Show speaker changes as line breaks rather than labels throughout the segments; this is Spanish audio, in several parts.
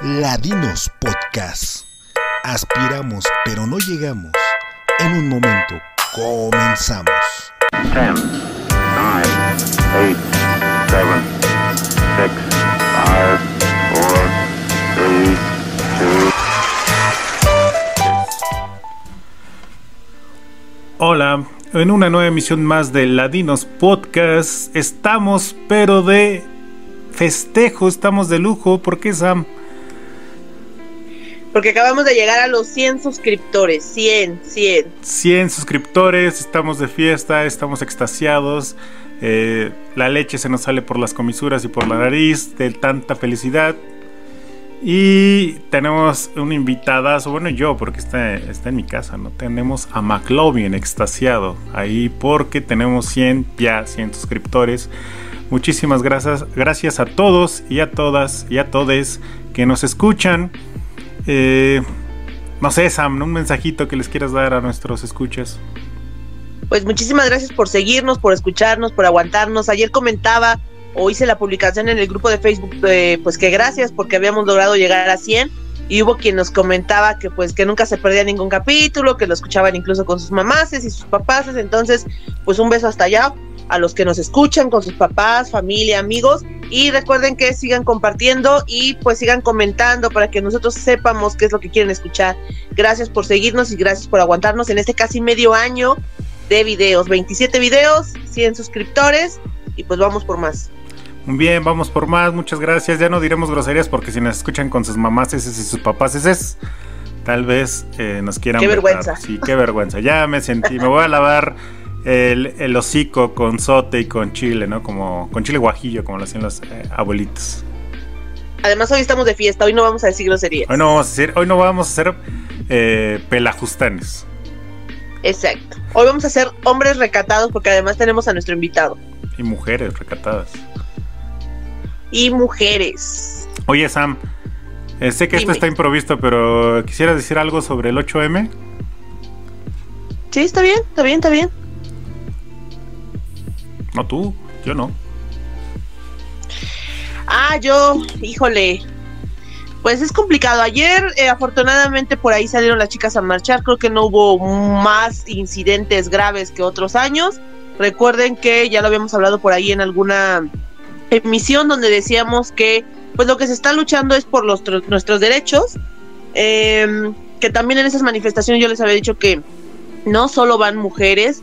Ladinos Podcast. Aspiramos pero no llegamos. En un momento comenzamos.
10, 9, 8, 7, 6, 5, 4, 3, 2,
Hola, en una nueva emisión más de Ladinos Podcast. Estamos, pero de festejo, estamos de lujo. ¿Por qué, Sam?
Porque acabamos de llegar a los 100 suscriptores. 100, 100.
100 suscriptores, estamos de fiesta, estamos extasiados. eh, la leche se nos sale por las comisuras y por la nariz de tanta felicidad. Y tenemos un invitadazo, bueno yo, porque está, está en mi casa, ¿no? Tenemos a McLovin extasiado ahí porque tenemos 100, ya 100 suscriptores. Muchísimas gracias, gracias a todos y a todas y a todes que nos escuchan. Eh, no sé, Sam, un mensajito que les quieras dar a nuestros escuchas.
Pues muchísimas gracias por seguirnos, por escucharnos, por aguantarnos. Ayer comentaba o hice la publicación en el grupo de Facebook, eh, pues que gracias porque habíamos logrado llegar a 100 y hubo quien nos comentaba que pues que nunca se perdía ningún capítulo, que lo escuchaban incluso con sus mamases y sus papaces. Entonces, pues un beso hasta allá a los que nos escuchan con sus papás, familia, amigos y recuerden que sigan compartiendo y pues sigan comentando para que nosotros sepamos qué es lo que quieren escuchar. Gracias por seguirnos y gracias por aguantarnos en este casi medio año de videos, 27 videos, 100 suscriptores y pues vamos por más.
Muy bien, vamos por más, muchas gracias. Ya no diremos groserías porque si nos escuchan con sus mamás y sus papás es tal vez eh, nos quieran
Qué
vetar.
vergüenza.
Sí, qué vergüenza. Ya me sentí, me voy a lavar el, el hocico con sote y con chile, ¿no? Como con chile guajillo, como lo hacían los eh, abuelitos.
Además hoy estamos de fiesta, hoy no vamos a decir groserías.
Hoy no vamos a hacer, hoy no vamos a hacer eh, pelajustanes.
Exacto. Hoy vamos a ser hombres recatados porque además tenemos a nuestro invitado.
Y mujeres recatadas.
Y mujeres.
Oye, Sam, eh, sé que esto está improvisto, pero quisiera decir algo sobre el 8M.
Sí, está bien, está bien, está bien.
No tú, yo no.
Ah, yo, híjole. Pues es complicado. Ayer, eh, afortunadamente, por ahí salieron las chicas a marchar. Creo que no hubo más incidentes graves que otros años. Recuerden que ya lo habíamos hablado por ahí en alguna emisión donde decíamos que pues lo que se está luchando es por los, tro- nuestros derechos. Em, que también en esas manifestaciones yo les había dicho que no solo van mujeres,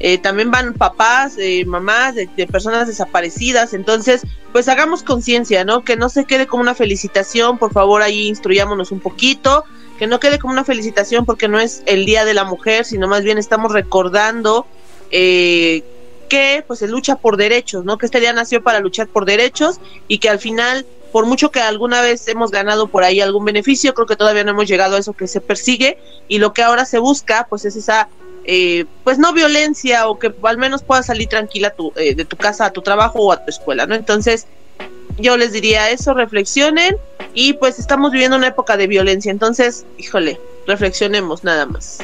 eh, también van papás, eh, mamás de, personas desaparecidas. Entonces, pues hagamos conciencia, ¿no? Que no se quede como una felicitación, por favor, ahí instruyámonos un poquito, que no quede como una felicitación porque no es el Día de la Mujer, sino más bien estamos recordando eh, que pues se lucha por derechos, ¿no? Que este día nació para luchar por derechos y que al final, por mucho que alguna vez hemos ganado por ahí algún beneficio, creo que todavía no hemos llegado a eso que se persigue y lo que ahora se busca, pues es esa eh, pues no violencia o que al menos puedas salir tranquila tu, eh, de tu casa a tu trabajo o a tu escuela, ¿no? Entonces, yo les diría eso, reflexionen y pues estamos viviendo una época de violencia, entonces, híjole, reflexionemos nada más.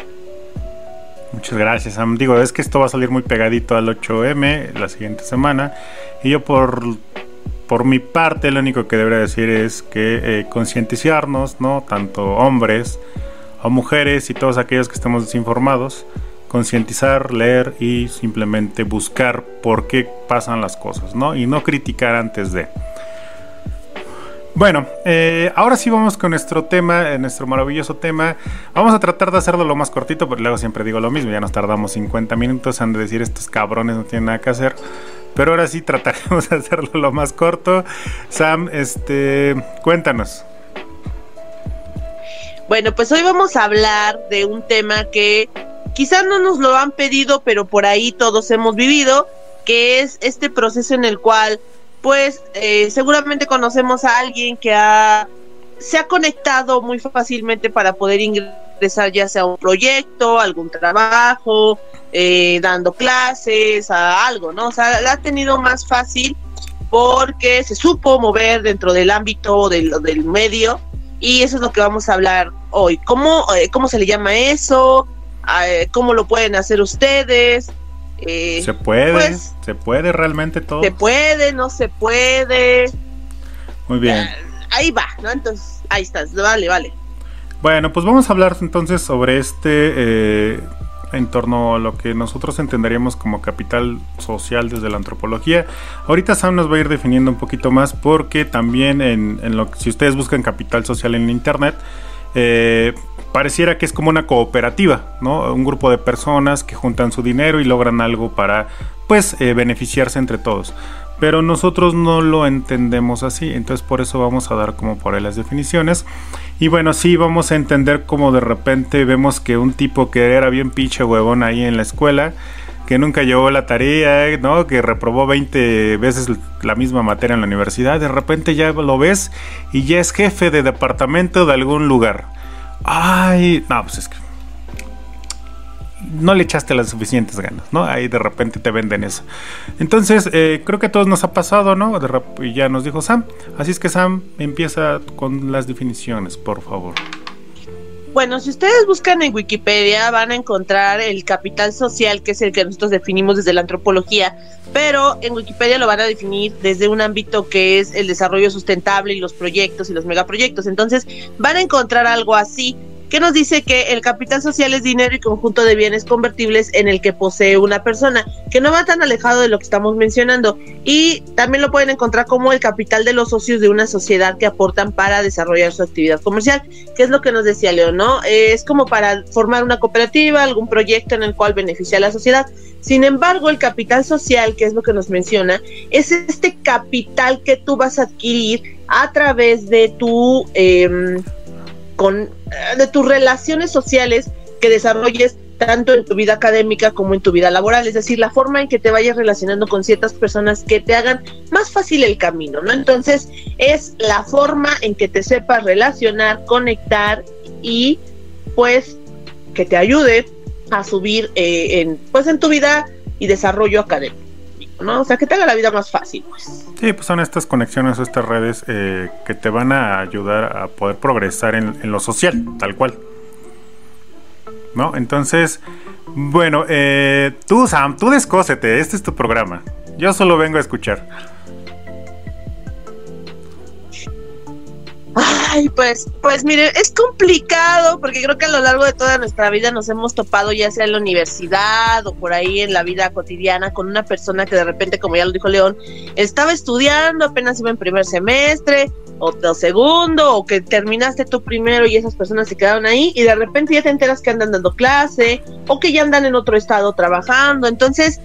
Muchas gracias. Digo, es que esto va a salir muy pegadito al 8M la siguiente semana. Y yo por, por mi parte lo único que debería decir es que eh, concientizarnos, ¿no? Tanto hombres o mujeres y todos aquellos que estemos desinformados. Concientizar, leer y simplemente buscar por qué pasan las cosas, ¿no? Y no criticar antes de. Bueno, eh, ahora sí vamos con nuestro tema, eh, nuestro maravilloso tema. Vamos a tratar de hacerlo lo más cortito, pero luego siempre digo lo mismo, ya nos tardamos 50 minutos, han de decir estos cabrones no tienen nada que hacer. Pero ahora sí trataremos de hacerlo lo más corto. Sam, este, cuéntanos.
Bueno, pues hoy vamos a hablar de un tema que quizás no nos lo han pedido, pero por ahí todos hemos vivido, que es este proceso en el cual, pues, eh, seguramente conocemos a alguien que ha, se ha conectado muy fácilmente para poder ingresar ya sea a un proyecto, algún trabajo, eh, dando clases, a algo, ¿no? O sea, la ha tenido más fácil porque se supo mover dentro del ámbito del, del medio y eso es lo que vamos a hablar hoy. ¿Cómo, eh, cómo se le llama eso? Eh, ¿Cómo lo pueden hacer ustedes? Eh,
¿Se puede?
pues-
¿Se puede realmente todo?
¿Se puede? ¿No se puede?
Muy bien.
ahí va, ¿no? Entonces, ahí estás, vale, vale.
Bueno, pues vamos a hablar entonces sobre este eh, en torno a lo que nosotros entenderíamos como capital social desde la antropología. Ahorita Sam nos va a ir definiendo un poquito más porque también en, en lo si ustedes buscan capital social en internet, eh, pareciera que es como una cooperativa, ¿no? Un grupo de personas que juntan su dinero y logran algo para, pues, eh, beneficiarse entre todos. Pero nosotros no lo entendemos así, entonces por eso vamos a dar como por ahí las definiciones. Y bueno, sí, vamos a entender como de repente vemos que un tipo que era bien pinche huevón ahí en la escuela, que nunca llevó la tarea, ¿no? Que reprobó 20 veces la misma materia en la universidad, de repente ya lo ves y ya es jefe de departamento de algún lugar. Ay, no, pues es que no le echaste las suficientes ganas, ¿no? Ahí de repente te venden eso. Entonces, eh, creo que a todos nos ha pasado, ¿no? De ya nos dijo Sam. Así es que Sam empieza con las definiciones, por favor.
Bueno, si ustedes buscan en Wikipedia van a encontrar el capital social, que es el que nosotros definimos desde la antropología, pero en Wikipedia lo van a definir desde un ámbito que es el desarrollo sustentable y los proyectos y los megaproyectos. Entonces van a encontrar algo así que nos dice que el capital social es dinero y conjunto de bienes convertibles en el que posee una persona, que no va tan alejado de lo que estamos mencionando. Y también lo pueden encontrar como el capital de los socios de una sociedad que aportan para desarrollar su actividad comercial, que es lo que nos decía Leo, ¿no? Es como para formar una cooperativa, algún proyecto en el cual beneficia a la sociedad. Sin embargo, el capital social, que es lo que nos menciona, es este capital que tú vas a adquirir a través de tu... Eh, con, eh, de tus relaciones sociales que desarrolles tanto en tu vida académica como en tu vida laboral, es decir, la forma en que te vayas relacionando con ciertas personas que te hagan más fácil el camino, ¿no? Entonces, es la forma en que te sepas relacionar, conectar y pues que te ayude a subir eh, en pues en tu vida y desarrollo académico. ¿No? O sea, que te haga la vida más fácil, pues.
Sí, pues son estas conexiones, estas redes eh, que te van a ayudar a poder progresar en, lo social, tal cual. ¿No? Entonces, bueno, eh, tú, Sam, tú descósete, este es tu programa. Yo solo vengo a escuchar.
Ay, pues, pues mire, es complicado porque creo que a lo largo de toda nuestra vida nos hemos topado ya sea en la universidad o por ahí en la vida cotidiana con una persona que de repente, como ya lo dijo León, estaba estudiando, apenas iba en primer semestre o, segundo o que terminaste tú primero y esas personas se quedaron ahí y de repente ya te enteras que andan dando clase o que ya andan en otro estado trabajando. Entonces,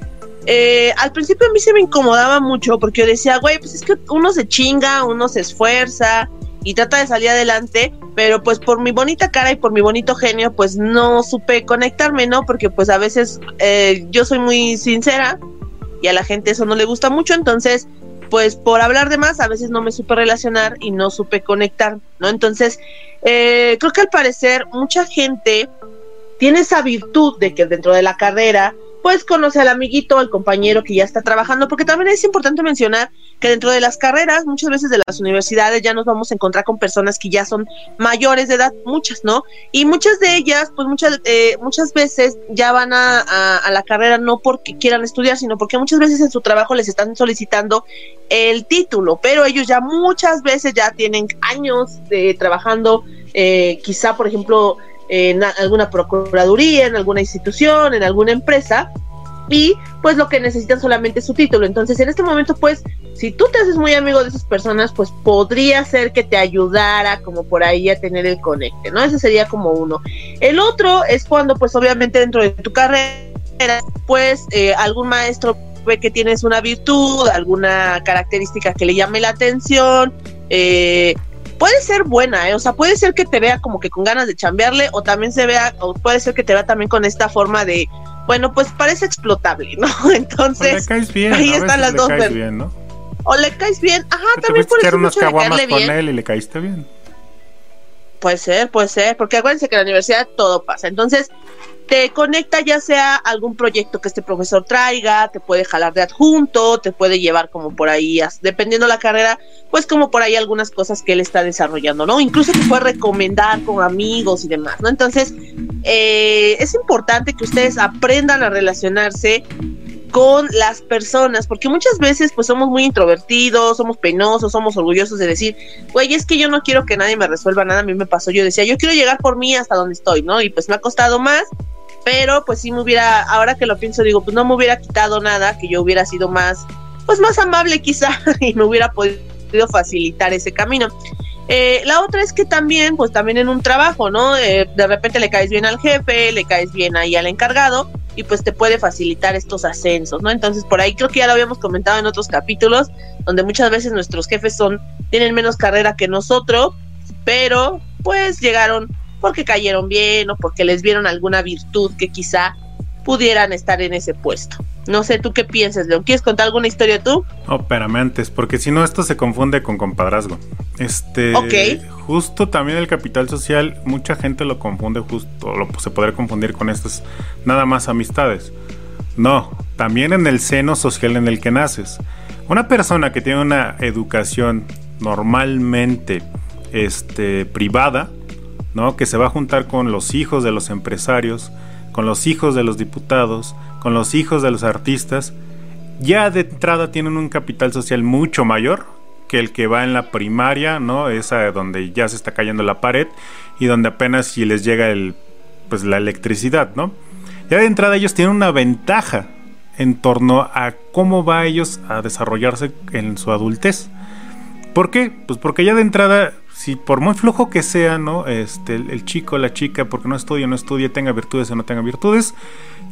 eh, al principio a mí se me incomodaba mucho porque yo decía, güey, pues es que uno se chinga, uno se esfuerza, y trata de salir adelante, pero pues por mi bonita cara y por mi bonito genio, pues no supe conectarme, ¿no? Porque pues a veces eh, yo soy muy sincera y a la gente eso no le gusta mucho, entonces pues por hablar de más a veces no me supe relacionar y no supe conectar, ¿no? Entonces eh, creo que al parecer mucha gente tiene esa virtud de que dentro de la carrera pues conoce al amiguito, al compañero que ya está trabajando, porque también es importante mencionar que dentro de las carreras, muchas veces de las universidades ya nos vamos a encontrar con personas que ya son mayores de edad, muchas, ¿no? Y muchas de ellas, pues muchas, eh, muchas veces ya van a, la carrera no porque quieran estudiar, sino porque muchas veces en su trabajo les están solicitando el título, pero ellos ya muchas veces ya tienen años de trabajando, eh, quizá, por ejemplo, en alguna procuraduría, en alguna institución, en alguna empresa, y pues lo que necesitan solamente es su título. Entonces, en este momento, pues, si tú te haces muy amigo de esas personas, pues podría ser que te ayudara como por ahí a tener el conecte, ¿no? Ese sería como uno. El otro es cuando, pues, obviamente dentro de tu carrera, pues, eh, algún maestro ve que tienes una virtud, alguna característica que le llame la atención, eh, puede ser buena, ¿eh? o sea, puede ser que te vea como que con ganas de chambearle, o también se vea, o puede ser que te vea también con esta forma de, bueno, pues parece explotable, ¿no? Entonces,
le caes bien,
ahí están las dos.
Caes bien, ¿no?
O le caes bien, ajá, también puede ser
unas
mucho de
caguamas
caerle
con
bien.
él y le caíste bien.
Puede ser, puede ser, porque acuérdense que en la universidad todo pasa. Entonces, te conecta ya sea algún proyecto que este profesor traiga, te puede jalar de adjunto, te puede llevar como por ahí, dependiendo la carrera, pues como por ahí algunas cosas que él está desarrollando, ¿no? Incluso te puede recomendar con amigos y demás, ¿no? Entonces, eh, es importante que ustedes aprendan a relacionarse con las personas, porque muchas veces pues somos muy introvertidos, somos penosos, somos orgullosos de decir, güey, es que yo no quiero que nadie me resuelva nada, a mí me pasó, yo decía, yo quiero llegar por mí hasta donde estoy, ¿no? Y pues me ha costado más, pero pues sí me hubiera, ahora que lo pienso, digo, pues no me hubiera quitado nada, que yo hubiera sido más, pues más amable quizá y me hubiera podido facilitar ese camino. Eh, la otra es que también, pues también en un trabajo, ¿no? Eh, de repente le caes bien al jefe, le caes bien ahí al encargado y pues te puede facilitar estos ascensos, ¿no? Entonces por ahí creo que ya lo habíamos comentado en otros capítulos, donde muchas veces nuestros jefes son, tienen menos carrera que nosotros, pero pues llegaron porque cayeron bien o porque les vieron alguna virtud que quizá pudieran estar en ese puesto. No sé, ¿tú qué piensas, León? ¿Quieres contar alguna historia tú?
Oh, espérame antes, porque si no esto se confunde con compadrazgo. Este, justo también el capital social, mucha gente lo confunde justo, lo, se podría confundir con estas nada más amistades. No, también en el seno social en el que naces. Una persona que tiene una educación normalmente este, privada, ¿no? que se va a juntar con los hijos de los empresarios, con los hijos de los diputados, con los hijos de los artistas, ya de entrada tienen un capital social mucho mayor que el que va en la primaria, ¿no? Esa donde ya se está cayendo la pared y donde apenas si les llega el pues la electricidad, ¿no? Ya de entrada ellos tienen una ventaja en torno a cómo va ellos a desarrollarse en su adultez. ¿Por qué? Pues porque ya de entrada si por muy flujo que sea, ¿no? Este, el, chico, la chica, porque no estudia, no estudia, tenga virtudes o no tenga virtudes,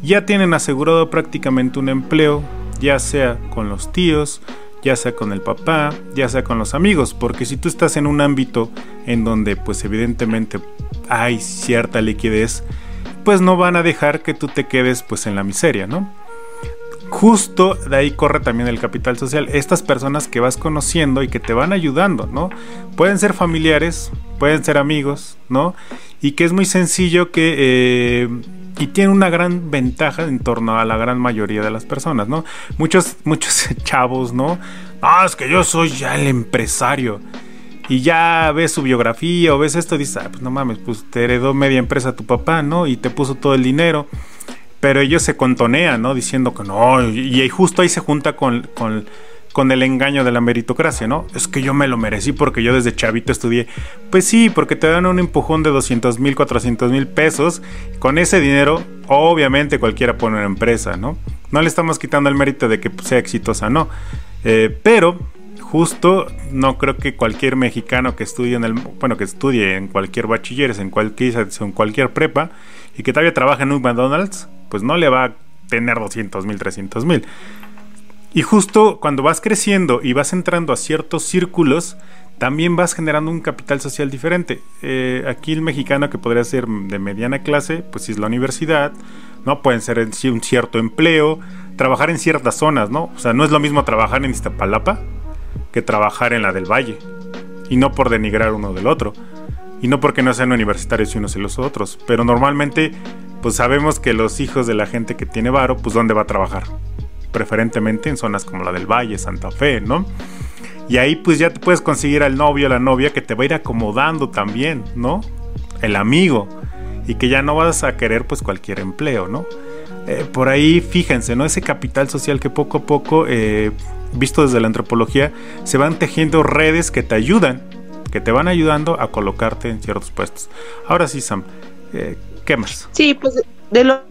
ya tienen asegurado prácticamente un empleo, ya sea con los tíos, ya sea con el papá, ya sea con los amigos, porque si tú estás en un ámbito en donde pues evidentemente hay cierta liquidez, pues no van a dejar que tú te quedes pues en la miseria, ¿no? Justo de ahí corre también el capital social. Estas personas que vas conociendo y que te van ayudando, ¿no? Pueden ser familiares, pueden ser amigos, ¿no? Y que es muy sencillo que... Eh, y tiene una gran ventaja en torno a la gran mayoría de las personas, ¿no? Muchos, muchos chavos, ¿no? Ah, es que yo soy ya el empresario. Y ya ves su biografía o ves esto dices, ah, pues no mames, pues te heredó media empresa tu papá, ¿no? Y te puso todo el dinero pero ellos se contonean, ¿no? Diciendo que no, y, justo ahí se junta con, con, el engaño de la meritocracia, ¿no? Es que yo me lo merecí porque yo desde chavito estudié. Pues sí, porque te dan un empujón de 200 mil, 400 mil pesos. Con ese dinero, obviamente cualquiera pone una empresa, ¿no? No le estamos quitando el mérito de que sea exitosa, no. Eh, pero justo no creo que cualquier mexicano que estudie en el bueno que estudie en cualquier bachilleres en cualquier en cualquier prepa y que todavía trabaja en un McDonald's pues no le va a tener 200 mil, 300 mil. Y justo cuando vas creciendo y vas entrando a ciertos círculos, también vas generando un capital social diferente. Eh, aquí el mexicano que podría ser de mediana clase, pues es la universidad, ¿no? Pueden ser un cierto empleo, trabajar en ciertas zonas, ¿no? O sea, no es lo mismo trabajar en Iztapalapa que trabajar en la del Valle. Y no por denigrar uno del otro. Y no porque no sean universitarios unos y los otros. Pero normalmente pues sabemos que los hijos de la gente que tiene varo, pues dónde va a trabajar. Preferentemente en zonas como la del Valle, Santa Fe, ¿no? Y ahí pues ya te puedes conseguir al novio, la novia que te va a ir acomodando también, ¿no? El amigo. Y que ya no vas a querer pues cualquier empleo, ¿no? Eh, por ahí fíjense, ¿no? Ese capital social que poco a poco, eh, visto desde la antropología, se van tejiendo redes que te ayudan, que te van ayudando a colocarte en ciertos puestos. Ahora sí, Sam, eh, ¿Qué más?
Sí, pues de lo,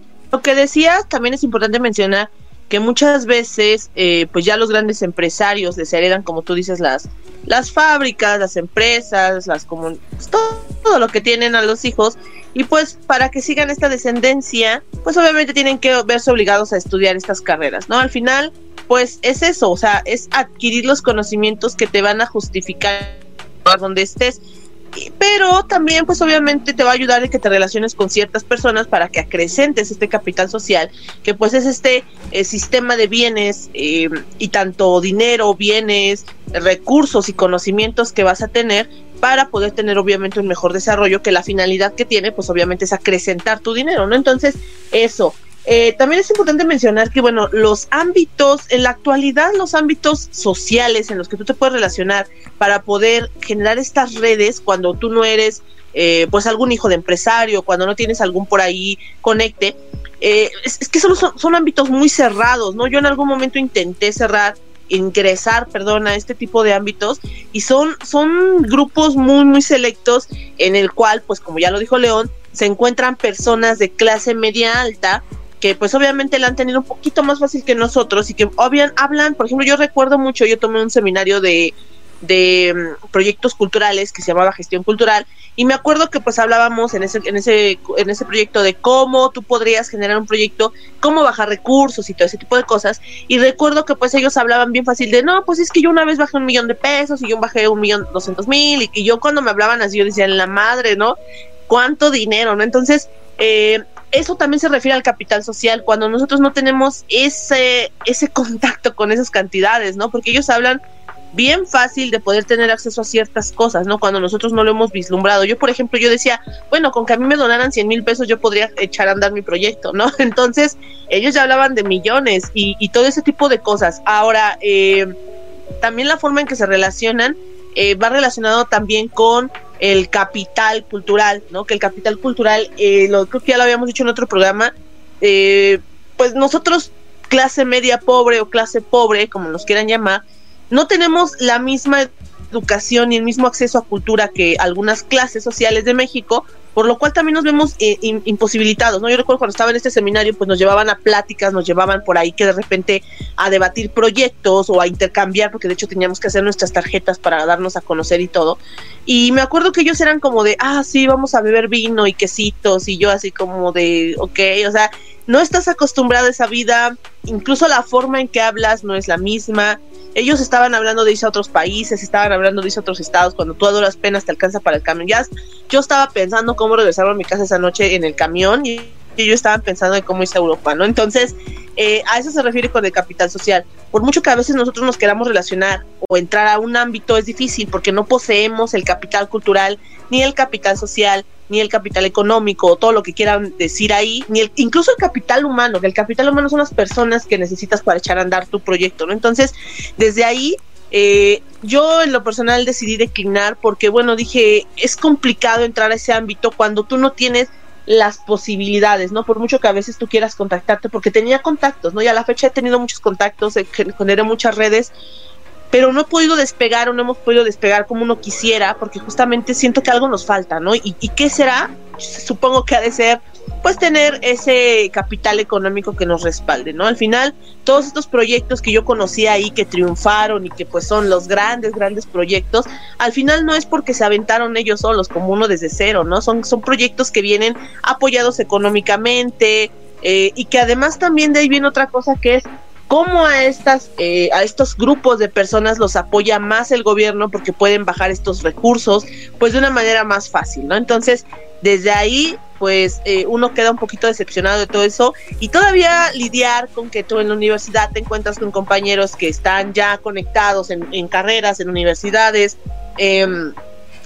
que decías, también es importante mencionar que muchas veces, eh, pues ya los grandes empresarios les heredan, como tú dices, las, las fábricas, las empresas, las pues, todo, todo, lo que tienen a los hijos, y pues para que sigan esta descendencia, pues obviamente tienen que verse obligados a estudiar estas carreras, ¿no? Al final, pues es eso, o sea, es adquirir los conocimientos que te van a justificar donde estés pero también pues obviamente te va a ayudar en que te relaciones con ciertas personas para que acrecentes este capital social, que pues es este eh, sistema de bienes eh, y tanto dinero, bienes, recursos y conocimientos que vas a tener para poder tener obviamente un mejor desarrollo que la finalidad que tiene pues obviamente es acrecentar tu dinero, ¿no? Entonces eso, eh, también es importante mencionar que, bueno, los ámbitos, en la actualidad, los ámbitos sociales en los que tú te puedes relacionar para poder generar estas redes cuando tú no eres, eh, pues, algún hijo de empresario, cuando no tienes algún por ahí conecte, eh, es, que son, son, ámbitos muy cerrados, ¿no? Yo en algún momento intenté cerrar, ingresar, perdón, a este tipo de ámbitos y son, son grupos muy, muy selectos en el cual, pues como ya lo dijo León, se encuentran personas de clase media alta que pues obviamente la han tenido un poquito más fácil que nosotros y que obviamente hablan, por ejemplo, yo recuerdo mucho, yo tomé un seminario de de mm, proyectos culturales que se llamaba gestión cultural y me acuerdo que pues hablábamos en ese en ese en ese proyecto de cómo tú podrías generar un proyecto cómo bajar recursos y todo ese tipo de cosas y recuerdo que pues ellos hablaban bien fácil de no pues es que yo una vez bajé un millón de pesos y yo bajé un millón doscientos mil y que yo cuando me hablaban así yo decía en la madre no cuánto dinero no entonces eh, eso también se refiere al capital social, cuando nosotros no tenemos ese, ese contacto con esas cantidades, ¿no? Porque ellos hablan bien fácil de poder tener acceso a ciertas cosas, ¿no? Cuando nosotros no lo hemos vislumbrado. Yo, por ejemplo, yo decía, bueno, con que a mí me donaran 100 mil pesos yo podría echar a andar mi proyecto, ¿no? Entonces, ellos ya hablaban de millones y, y todo ese tipo de cosas. Ahora, eh, también la forma en que se relacionan eh, va relacionado también con el capital cultural, ¿no? Que el capital cultural, eh, lo, creo que ya lo habíamos dicho en otro programa, pues nosotros, clase media pobre o clase pobre, como nos quieran llamar, no tenemos la misma educación y el mismo acceso a cultura que algunas clases sociales de México, por lo cual también nos vemos eh, imposibilitados, ¿no? Yo recuerdo cuando estaba en este seminario, pues nos llevaban a pláticas, nos llevaban por ahí que de repente a debatir proyectos o a intercambiar, porque de hecho teníamos que hacer nuestras tarjetas para darnos a conocer y todo. Y me acuerdo que ellos eran como de, ah, sí, vamos a beber vino y quesitos, y yo así como de, ok, o sea, no estás acostumbrado a esa vida, incluso la forma en que hablas no es la misma, ellos estaban hablando de irse a otros países, estaban hablando de irse a otros estados, cuando tú a penas te alcanza para el camión. Ya, yo estaba pensando cómo regresar a mi casa esa noche en el camión y ellos estaban pensando en cómo irse a Europa, ¿no? Entonces, eh, a eso se refiere con el capital social. Por mucho que a veces nosotros nos queramos relacionar o entrar a un ámbito es difícil porque no poseemos el capital cultural, ni el capital social, ni el capital económico, o todo lo que quieran decir ahí, ni el, incluso el capital humano, que el capital humano son las personas que necesitas para echar a andar tu proyecto, ¿no? Entonces, desde ahí eh, yo en lo personal decidí declinar porque, bueno, dije, es complicado entrar a ese ámbito cuando tú no tienes las posibilidades, ¿no? Por mucho que a veces tú quieras contactarte, porque tenía contactos, ¿no? Y a la fecha he tenido muchos contactos, generé muchas redes, pero no he podido despegar o no hemos podido despegar como uno quisiera, porque justamente siento que algo nos falta, ¿no? ¿Y, qué será? Supongo que ha de ser, pues, tener ese capital económico que nos respalde, ¿no? Al final, todos estos proyectos que yo conocí ahí, que triunfaron y que pues son los grandes, grandes proyectos, al final no es porque se aventaron ellos solos, como uno desde cero, ¿no? Son, son proyectos que vienen apoyados económicamente, eh, y que además también de ahí viene otra cosa que es cómo a estas eh, a estos grupos de personas los apoya más el gobierno porque pueden bajar estos recursos pues de una manera más fácil no entonces desde ahí pues eh, uno queda un poquito decepcionado de todo eso y todavía lidiar con que tú en la universidad te encuentras con compañeros que están ya conectados en, en carreras en universidades em,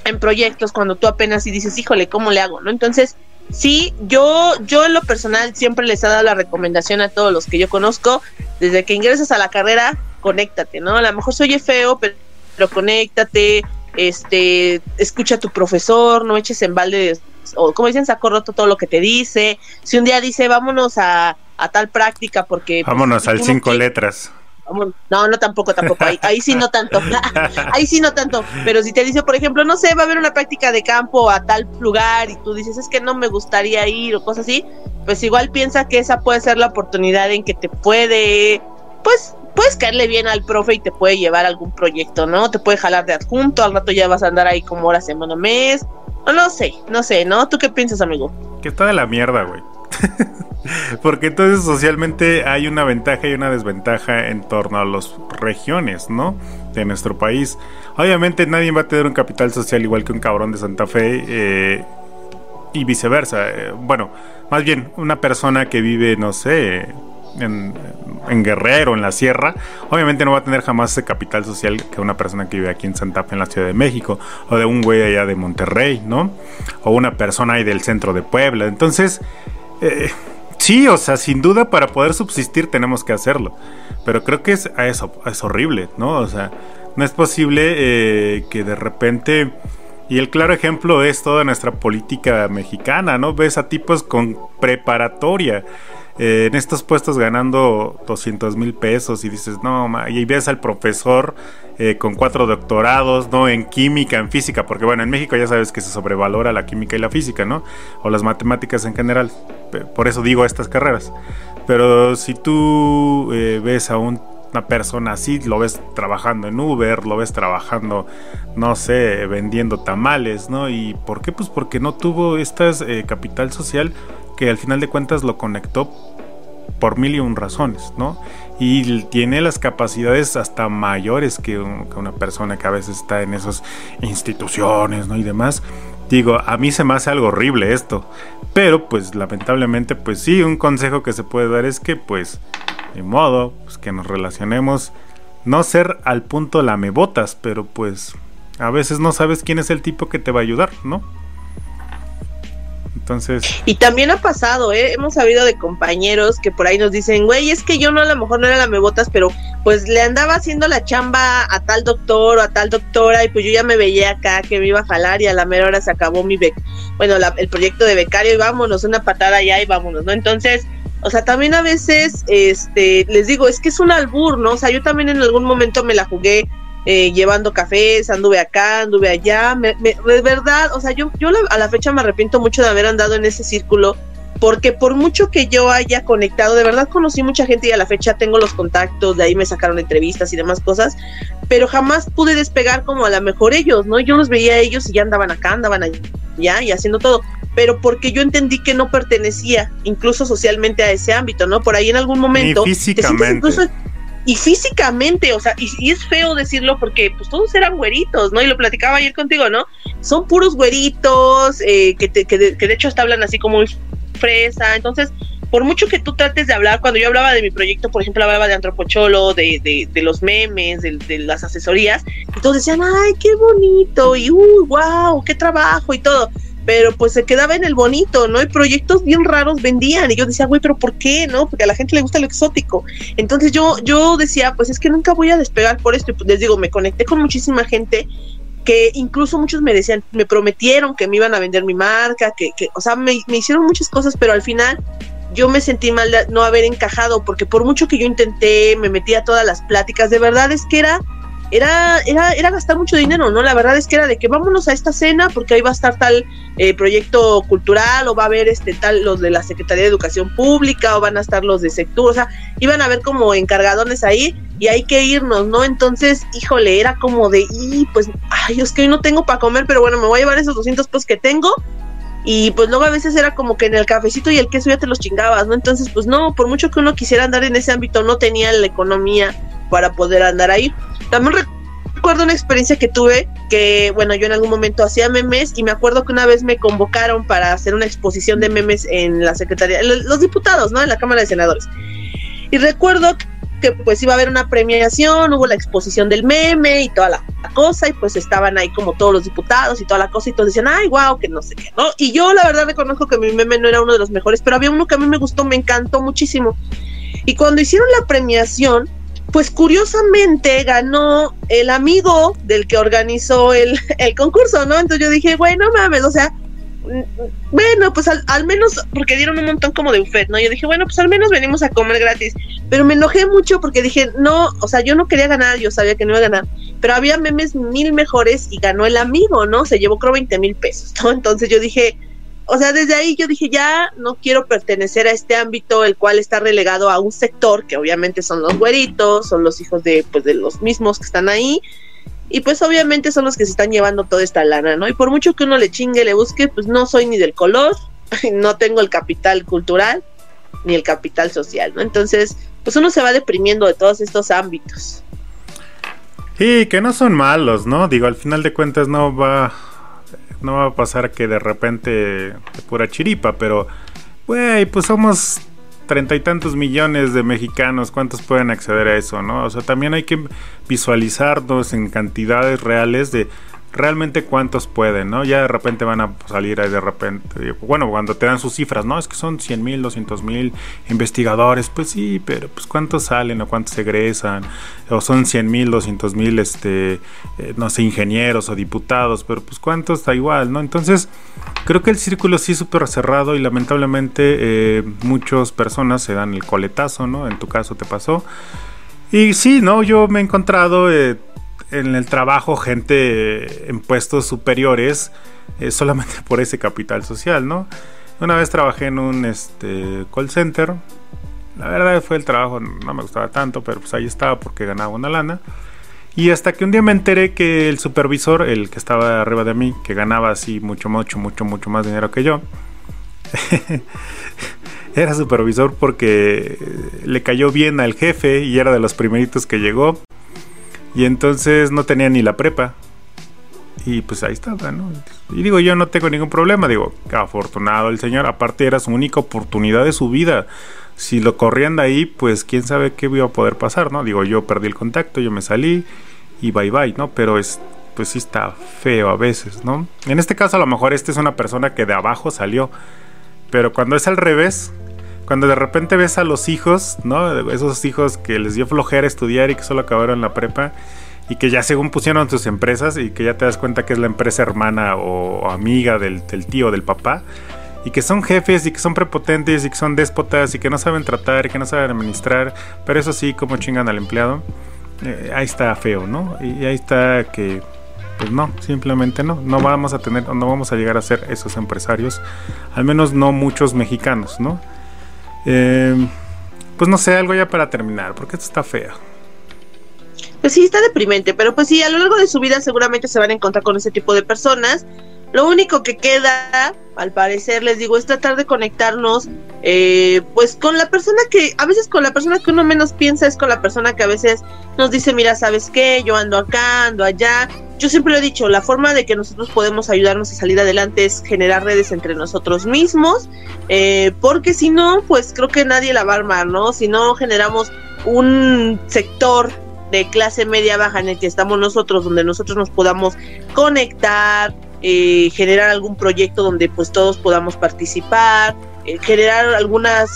en proyectos cuando tú apenas y dices híjole cómo le hago no entonces Sí, yo, yo en lo personal siempre les he dado la recomendación a todos los que yo conozco, desde que ingresas a la carrera, conéctate, ¿no? A lo mejor soy feo, pero, pero conéctate, este, escucha a tu profesor, no eches en balde, o como dicen, saco roto todo lo que te dice. Si un día dice, vámonos a, a tal práctica, porque...
Pues, vámonos al cinco letras.
No, no tampoco, tampoco. Ahí, ahí sí no tanto. ahí sí no tanto. Pero si te dice, por ejemplo, no sé, va a haber una práctica de campo a tal lugar y tú dices, es que no me gustaría ir o cosas así, pues igual piensa que esa puede ser la oportunidad en que te puede, pues, puedes caerle bien al profe y te puede llevar algún proyecto, ¿no? Te puede jalar de adjunto, al rato ya vas a andar ahí como hora, semana, mes. No, no sé, no sé, ¿no? ¿Tú qué piensas, amigo?
Que está de la mierda, güey. Porque entonces socialmente hay una ventaja y una desventaja en torno a las regiones, ¿no? De nuestro país. Obviamente nadie va a tener un capital social igual que un cabrón de Santa Fe eh, y viceversa. Eh, bueno, más bien una persona que vive, no sé, en, en, Guerrero, en la sierra, obviamente no va a tener jamás ese capital social que una persona que vive aquí en Santa Fe, en la Ciudad de México, o de un güey allá de Monterrey, ¿no? O una persona ahí del centro de Puebla. Entonces, eh, sí, o sea, sin duda para poder subsistir tenemos que hacerlo. Pero creo que es, es, es horrible, ¿no? O sea, no es posible eh, que de repente... Y el claro ejemplo es toda nuestra política mexicana, ¿no? Ves a tipos con preparatoria eh, en estos puestos ganando 200 mil pesos y dices, no, y ves al profesor eh, con cuatro doctorados, ¿no? En química, en física, porque bueno, en México ya sabes que se sobrevalora la química y la física, ¿no? O las matemáticas en general. Por eso digo estas carreras. Pero si tú eh, ves a una persona así, lo ves trabajando en Uber, lo ves trabajando, no sé, vendiendo tamales, ¿no? ¿Y por qué? Pues porque no tuvo este capital social que al final de cuentas lo conectó por mil y un razones, ¿no? Y tiene las capacidades hasta mayores que, una persona que a veces está en esas instituciones, ¿no? Y demás. Digo, a mí se me hace algo horrible esto. Pero pues lamentablemente, pues sí, un consejo que se puede dar es que pues, de modo, pues que nos relacionemos. No ser al punto lamebotas, pero pues a veces no sabes quién es el tipo que te va a ayudar, ¿no? Entonces.
Y también ha pasado, ¿eh? Hemos sabido de compañeros que por ahí nos dicen, güey, es que yo no, a lo mejor no era la me botas, pero pues le andaba haciendo la chamba a tal doctor o a tal doctora y pues yo ya me veía acá que me iba a jalar y a la mera hora se acabó mi bec bueno, el proyecto de becario y vámonos, una patada allá y vámonos, ¿no? Entonces, o sea, también a veces, este, les digo, es que es un albur, ¿no? O sea, yo también en algún momento me la jugué eh, llevando cafés, anduve acá, anduve allá, me, de verdad, o sea, yo, yo a la fecha me arrepiento mucho de haber andado en ese círculo, porque por mucho que yo haya conectado, de verdad conocí mucha gente y a la fecha tengo los contactos, de ahí me sacaron entrevistas y demás cosas, pero jamás pude despegar como a lo mejor ellos, ¿no? Yo los veía a ellos y ya andaban acá, andaban allá y haciendo todo, pero porque yo entendí que no pertenecía incluso socialmente a ese ámbito, ¿no? Por ahí en algún momento...
físicamente
y físicamente, o sea, y, es feo decirlo porque pues todos eran güeritos, ¿no? Y lo platicaba ayer contigo, ¿no? Son puros güeritos, eh, que, que, de, hecho hasta hablan así como fresa, entonces, por mucho que tú trates de hablar, cuando yo hablaba de mi proyecto, por ejemplo, hablaba de Antropocholo, de, de, de los memes, de, de, las asesorías, y todos decían, ay, qué bonito, y uy, wow, qué trabajo y todo pero pues se quedaba en el bonito, ¿no? Y proyectos bien raros vendían y yo decía, güey, pero ¿por qué? ¿No? Porque a la gente le gusta lo exótico. Entonces yo, yo decía, pues es que nunca voy a despegar por esto. Y pues les digo, me conecté con muchísima gente que incluso muchos me decían, me prometieron que me iban a vender mi marca, que, que o sea, me, me hicieron muchas cosas, pero al final yo me sentí mal de no haber encajado, porque por mucho que yo intenté, me metí a todas las pláticas, de verdad es que era era, era, era gastar mucho dinero, ¿no? La verdad es que era de que vámonos a esta cena porque ahí va a estar tal eh, proyecto cultural o va a haber este tal los de la Secretaría de Educación Pública o van a estar los de sector, o sea, iban a ver como encargadones ahí y hay que irnos, ¿no? Entonces, híjole, era como de, y pues, ay, es que hoy no tengo para comer, pero bueno, me voy a llevar esos 200 pesos que tengo y pues luego a veces era como que en el cafecito y el queso ya te los chingabas, ¿no? Entonces, pues no, por mucho que uno quisiera andar en ese ámbito, no tenía la economía para poder andar ahí. También recuerdo una experiencia que tuve que, bueno, yo en algún momento hacía memes y me acuerdo que una vez me convocaron para hacer una exposición de memes en la Secretaría, los diputados, ¿no? En la Cámara de Senadores. Y recuerdo que pues iba a haber una premiación, hubo la exposición del meme y toda la, cosa, y pues estaban ahí como todos los diputados y toda la cosa, y todos decían, ay, wow, que no sé qué, ¿no? Y yo la verdad reconozco que mi meme no era uno de los mejores, pero había uno que a mí me gustó, me encantó muchísimo. Y cuando hicieron la premiación, pues curiosamente ganó el amigo del que organizó el, concurso, ¿no? Entonces yo dije, bueno, mames, o sea, mm, bueno, pues al, menos, porque dieron un montón como de buffet, ¿no? Yo dije, bueno, pues al menos venimos a comer gratis. Pero me enojé mucho porque dije, no, o sea, yo no quería ganar, yo sabía que no iba a ganar. Pero había memes mil mejores y ganó el amigo, ¿no? Se llevó creo 20 mil pesos, ¿no? Entonces yo dije, o sea, desde ahí yo dije, ya no quiero pertenecer a este ámbito, el cual está relegado a un sector, que obviamente son los güeritos, son los hijos de, pues, de los mismos que están ahí, y pues obviamente son los que se están llevando toda esta lana, ¿no? Y por mucho que uno le chingue, le busque, pues no soy ni del color, no tengo el capital cultural, ni el capital social, ¿no? Entonces, pues uno se va deprimiendo de todos estos ámbitos.
Y que no son malos, ¿no? Digo, al final de cuentas no va no va a pasar que de repente de pura chiripa, pero, güey, pues somos treinta y tantos millones de mexicanos, ¿cuántos pueden acceder a eso, no? O sea, también hay que visualizarnos en cantidades reales de realmente cuántos pueden, ¿no? Ya de repente van a salir ahí de repente, bueno, cuando te dan sus cifras, ¿no? Es que son 100 mil, 200 mil investigadores, pues sí, pero pues cuántos salen o cuántos egresan, o son 100 mil, 200 mil, este, eh, no sé, ingenieros o diputados, pero pues cuántos da igual, ¿no? Entonces, creo que el círculo sí es súper cerrado y lamentablemente eh, muchas personas se dan el coletazo, ¿no? En tu caso te pasó. Y sí, ¿no? Yo me he encontrado... Eh, en el trabajo gente en puestos superiores eh, solamente por ese capital social, ¿no? Una vez trabajé en un este, call center. La verdad fue el trabajo, no me gustaba tanto, pero pues ahí estaba porque ganaba una lana. Y hasta que un día me enteré que el supervisor, el que estaba arriba de mí, que ganaba así mucho, mucho, mucho, mucho más dinero que yo, era supervisor porque le cayó bien al jefe y era de los primeritos que llegó. Y entonces no tenía ni la prepa. Y pues ahí estaba, ¿no? Y digo, yo no tengo ningún problema. Digo, afortunado el señor. Aparte era su única oportunidad de su vida. Si lo corrían de ahí, pues quién sabe qué iba a poder pasar, ¿no? Digo, yo perdí el contacto, yo me salí y bye bye, ¿no? Pero es, pues sí está feo a veces, ¿no? En este caso a lo mejor este es una persona que de abajo salió. Pero cuando es al revés, cuando de repente ves a los hijos, ¿no? Esos hijos que les dio flojera estudiar y que solo acabaron la prepa y que ya según pusieron sus empresas y que ya te das cuenta que es la empresa hermana o, amiga del, tío, del papá, y que son jefes y que son prepotentes y que son déspotas y que no saben tratar y que no saben administrar, pero eso sí, como chingan al empleado, eh, ahí está feo, ¿no? Y ahí está que, pues no, simplemente no, no vamos a tener, no vamos a llegar a ser esos empresarios, al menos no muchos mexicanos, ¿no? Eh, pues no sé, algo ya para terminar, porque esto está feo.
Pues sí, está deprimente, pero pues sí, a lo largo de su vida seguramente se van a encontrar con ese tipo de personas. Lo único que queda, al parecer, les digo, es tratar de conectarnos, eh, pues con la persona que, a veces con la persona que uno menos piensa es con la persona que a veces nos dice, mira, ¿sabes qué? Yo ando acá, ando allá, yo siempre lo he dicho, la forma de que nosotros podemos ayudarnos a salir adelante es generar redes entre nosotros mismos, eh, porque si no, pues creo que nadie la va a armar, ¿no? Si no generamos un sector de clase media baja en el que estamos nosotros, donde nosotros nos podamos conectar, eh, generar algún proyecto donde pues todos podamos participar, eh, generar algunas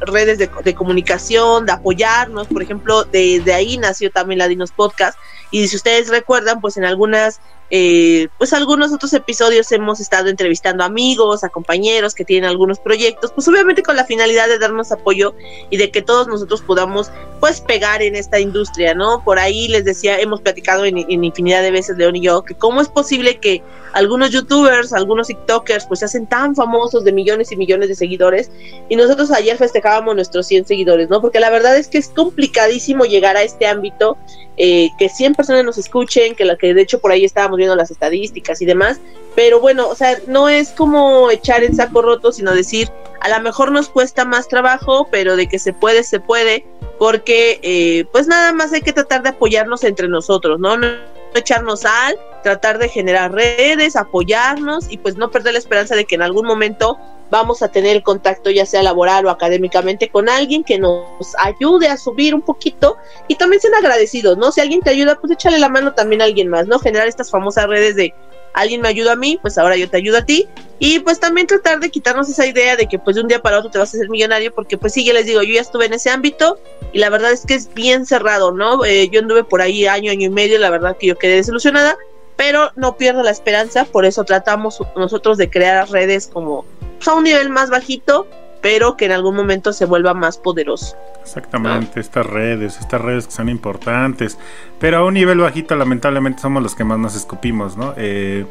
redes de, comunicación, de apoyarnos, por ejemplo, de, de, ahí nació también la Dinos Podcast, y si ustedes recuerdan, pues en algunas, eh, pues algunos otros episodios hemos estado entrevistando amigos, a compañeros que tienen algunos proyectos, pues obviamente con la finalidad de darnos apoyo y de que todos nosotros podamos pues pegar en esta industria, ¿no? Por ahí les decía, hemos platicado en, infinidad de veces, León y yo, que cómo es posible que algunos youtubers, algunos tiktokers, pues se hacen tan famosos de millones y millones de seguidores y nosotros ayer festejábamos nuestros 100 seguidores, ¿no? Porque la verdad es que es complicadísimo llegar a este ámbito eh, que 100 personas nos escuchen, que la que de hecho por ahí estábamos viendo las estadísticas y demás, pero bueno, o sea, no es como echar en saco roto, sino decir, a lo mejor nos cuesta más trabajo, pero de que se puede, se puede, porque eh, pues nada más hay que tratar de apoyarnos entre nosotros, ¿no? no echarnos al, tratar de generar redes, apoyarnos y pues no perder la esperanza de que en algún momento vamos a tener el contacto ya sea laboral o académicamente con alguien que nos ayude a subir un poquito y también sean agradecidos, ¿no? Si alguien te ayuda, pues échale la mano también a alguien más, ¿no? Generar estas famosas redes de alguien me ayuda a mí, pues ahora yo te ayudo a ti. Y pues también tratar de quitarnos esa idea de que pues de un día para otro te vas a hacer millonario, porque pues sí, ya les digo, yo ya estuve en ese ámbito y la verdad es que es bien cerrado, ¿no? Eh, yo anduve por ahí año, año y medio, la verdad que yo quedé desilusionada, pero no pierdo la esperanza, por eso tratamos nosotros de crear redes como pues, a un nivel más bajito, pero que en algún momento se vuelva más poderoso.
Exactamente, estas redes, estas redes que son importantes, pero a un nivel bajito lamentablemente somos los que más nos escupimos, ¿no? Eh,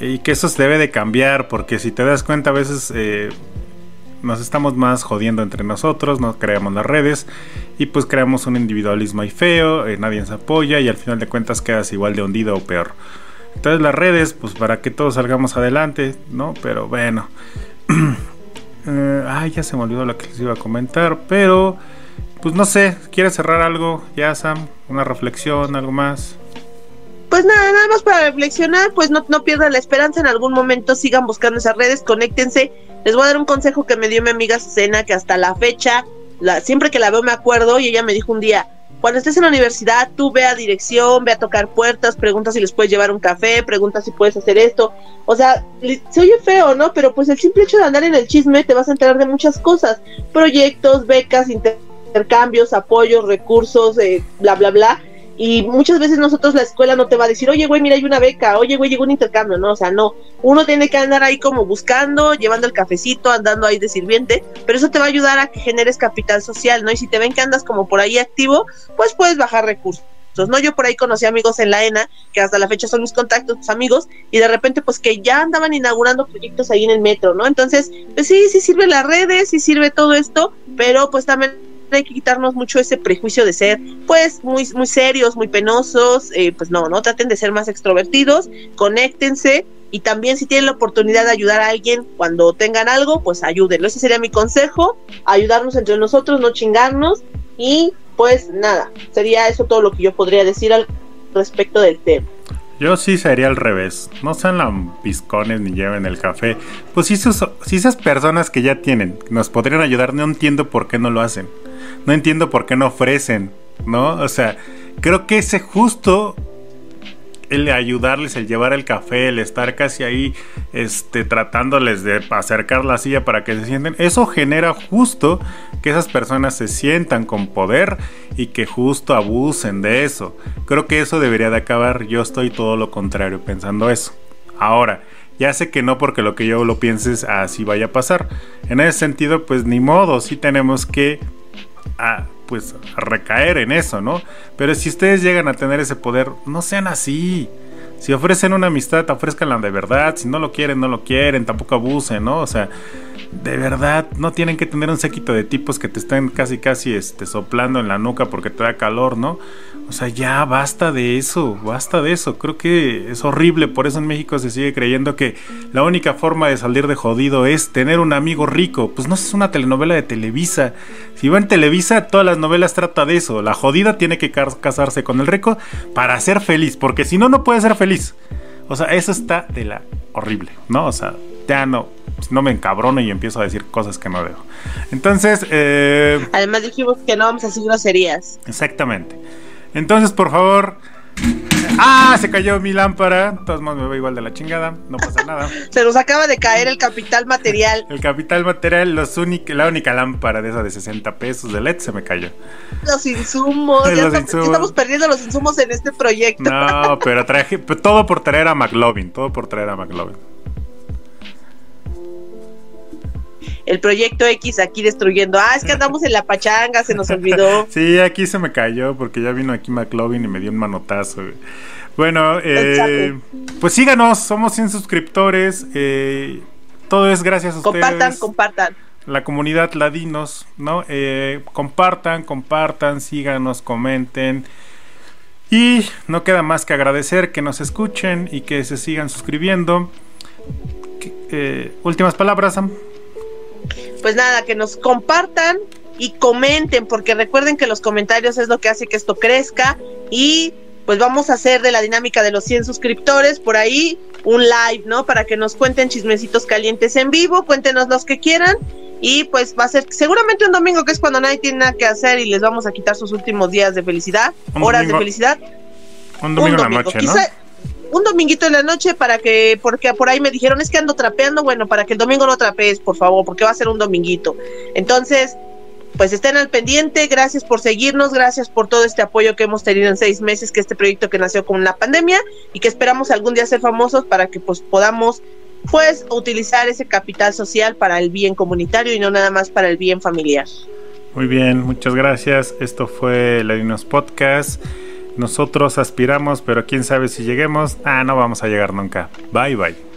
y que eso se debe de cambiar, porque si te das cuenta a veces eh, nos estamos más jodiendo entre nosotros, no creamos las redes y pues creamos un individualismo ahí feo, eh, nadie se apoya y al final de cuentas quedas igual de hundido o peor. Entonces las redes, pues para que todos salgamos adelante, ¿no? Pero bueno. Eh, ay, ya se me olvidó lo que les iba a comentar, pero pues no sé, ¿quieres cerrar algo ya, Sam? ¿Una reflexión, algo más?
Pues nada, nada más para reflexionar, pues no, no pierdan la esperanza, en algún momento sigan buscando esas redes, conéctense. Les voy a dar un consejo que me dio mi amiga Susana, que hasta la fecha, siempre que la veo me acuerdo, y ella me dijo un día, cuando estés en la universidad, tú ve a dirección, ve a tocar puertas, pregunta si les puedes llevar un café, pregunta si puedes hacer esto. O sea, se oye feo, ¿no? Pero pues el simple hecho de andar en el chisme te vas a enterar de muchas cosas. Proyectos, becas, intercambios, apoyos, recursos, eh, bla, bla, bla. Y muchas veces nosotros la escuela no te va a decir, oye, güey, mira, hay una beca, oye, güey, llegó un intercambio, no, o sea, no. Uno tiene que andar ahí como buscando, llevando el cafecito, andando ahí de sirviente, pero eso te va a ayudar a que generes capital social, ¿no? Y si te ven que andas como por ahí activo, pues puedes bajar recursos. ¿no? Yo por ahí conocí amigos en la ENA, que hasta la fecha son mis contactos, amigos, y de repente pues que ya andaban inaugurando proyectos ahí en el metro, ¿no? Entonces, pues sí, sí sirve las redes, sí sirve todo esto, pero pues también hay que quitarnos mucho ese prejuicio de ser, pues, muy, muy serios, muy penosos, eh, pues no, no traten de ser más extrovertidos, conéctense y también si tienen la oportunidad de ayudar a alguien cuando tengan algo, pues ayúdenlo. Ese sería mi consejo, ayudarnos entre nosotros, no chingarnos y pues nada, sería eso todo lo que yo podría decir al respecto del tema.
Yo sí sería al revés. No sean lambiscones ni lleven el café. Pues si esas personas que ya tienen nos podrían ayudar, no entiendo por qué no lo hacen no entiendo por qué no ofrecen, ¿no? O sea, creo que ese justo el ayudarles, el llevar el café, el estar casi ahí, este, tratándoles de acercar la silla para que se sienten, eso genera justo que esas personas se sientan con poder y que justo abusen de eso. Creo que eso debería de acabar. Yo estoy todo lo contrario pensando eso. Ahora, ya sé que no porque lo que yo lo pienses así vaya a pasar. En ese sentido, pues ni modo, sí tenemos que a pues recaer en eso, ¿no? Pero si ustedes llegan a tener ese poder, no sean así. Si ofrecen una amistad, ofrezcanla de verdad. Si no lo quieren, no lo quieren. Tampoco abusen, ¿no? O sea, de verdad, no tienen que tener un séquito de tipos que te estén casi, casi este, soplando en la nuca porque te da calor, ¿no? O sea, ya basta de eso, basta de eso. Creo que es horrible, por eso en México se sigue creyendo que la única forma de salir de jodido es tener un amigo rico. Pues no es una telenovela de Televisa. Si va en Televisa, todas las novelas trata de eso. La jodida tiene que casarse con el rico para ser feliz, porque si no, no puede ser feliz. O sea, eso está de la horrible, ¿no? O sea, ya no, no me encabrono y empiezo a decir cosas que no debo. Entonces, eh,
además dijimos que no vamos a decir groserías.
Exactamente. Entonces, por favor. ¡Ah! Se cayó mi lámpara. Todos modos, me voy igual de la chingada. No pasa nada.
se nos acaba de caer el capital material.
el capital material, los la única lámpara de esa de 60 pesos de LED se me cayó.
Los insumos. ya estamos, perdiendo los insumos en este proyecto.
No, pero traje. Todo por traer a McLovin. Todo por traer a McLovin.
El proyecto X aquí destruyendo. Ah, es que andamos en la pachanga, se nos olvidó.
sí, aquí se me cayó porque ya vino aquí McLovin y me dio un manotazo. Bueno, eh, pues síganos, somos 100 suscriptores. Eh, todo es gracias a
ustedes. Compartan, compartan.
La comunidad ladinos, ¿no? Eh, compartan, compartan, síganos, comenten. Y no queda más que agradecer que nos escuchen y que se sigan suscribiendo. últimas palabras, Sam
pues nada, que nos compartan y comenten, porque recuerden que los comentarios es lo que hace que esto crezca y pues vamos a hacer de la dinámica de los 100 suscriptores por ahí un live, ¿no? Para que nos cuenten chismecitos calientes en vivo, cuéntenos los que quieran y pues va a ser seguramente un domingo que es cuando nadie tiene nada que hacer y les vamos a quitar sus últimos días de felicidad, horas de felicidad.
Un domingo, en la noche, ¿no?
Un dominguito en la noche para que, porque por ahí me dijeron, es que ando trapeando, bueno, para que el domingo no trapees, por favor, porque va a ser un dominguito. Entonces, pues estén al pendiente, gracias por seguirnos, gracias por todo este apoyo que hemos tenido en seis meses, que este proyecto que nació con la pandemia y que esperamos algún día ser famosos para que pues podamos pues utilizar ese capital social para el bien comunitario y no nada más para el bien familiar.
Muy bien, muchas gracias. Esto fue Ladinos Podcast. Nosotros aspiramos, pero quién sabe si lleguemos. Ah, no vamos a llegar nunca. Bye bye.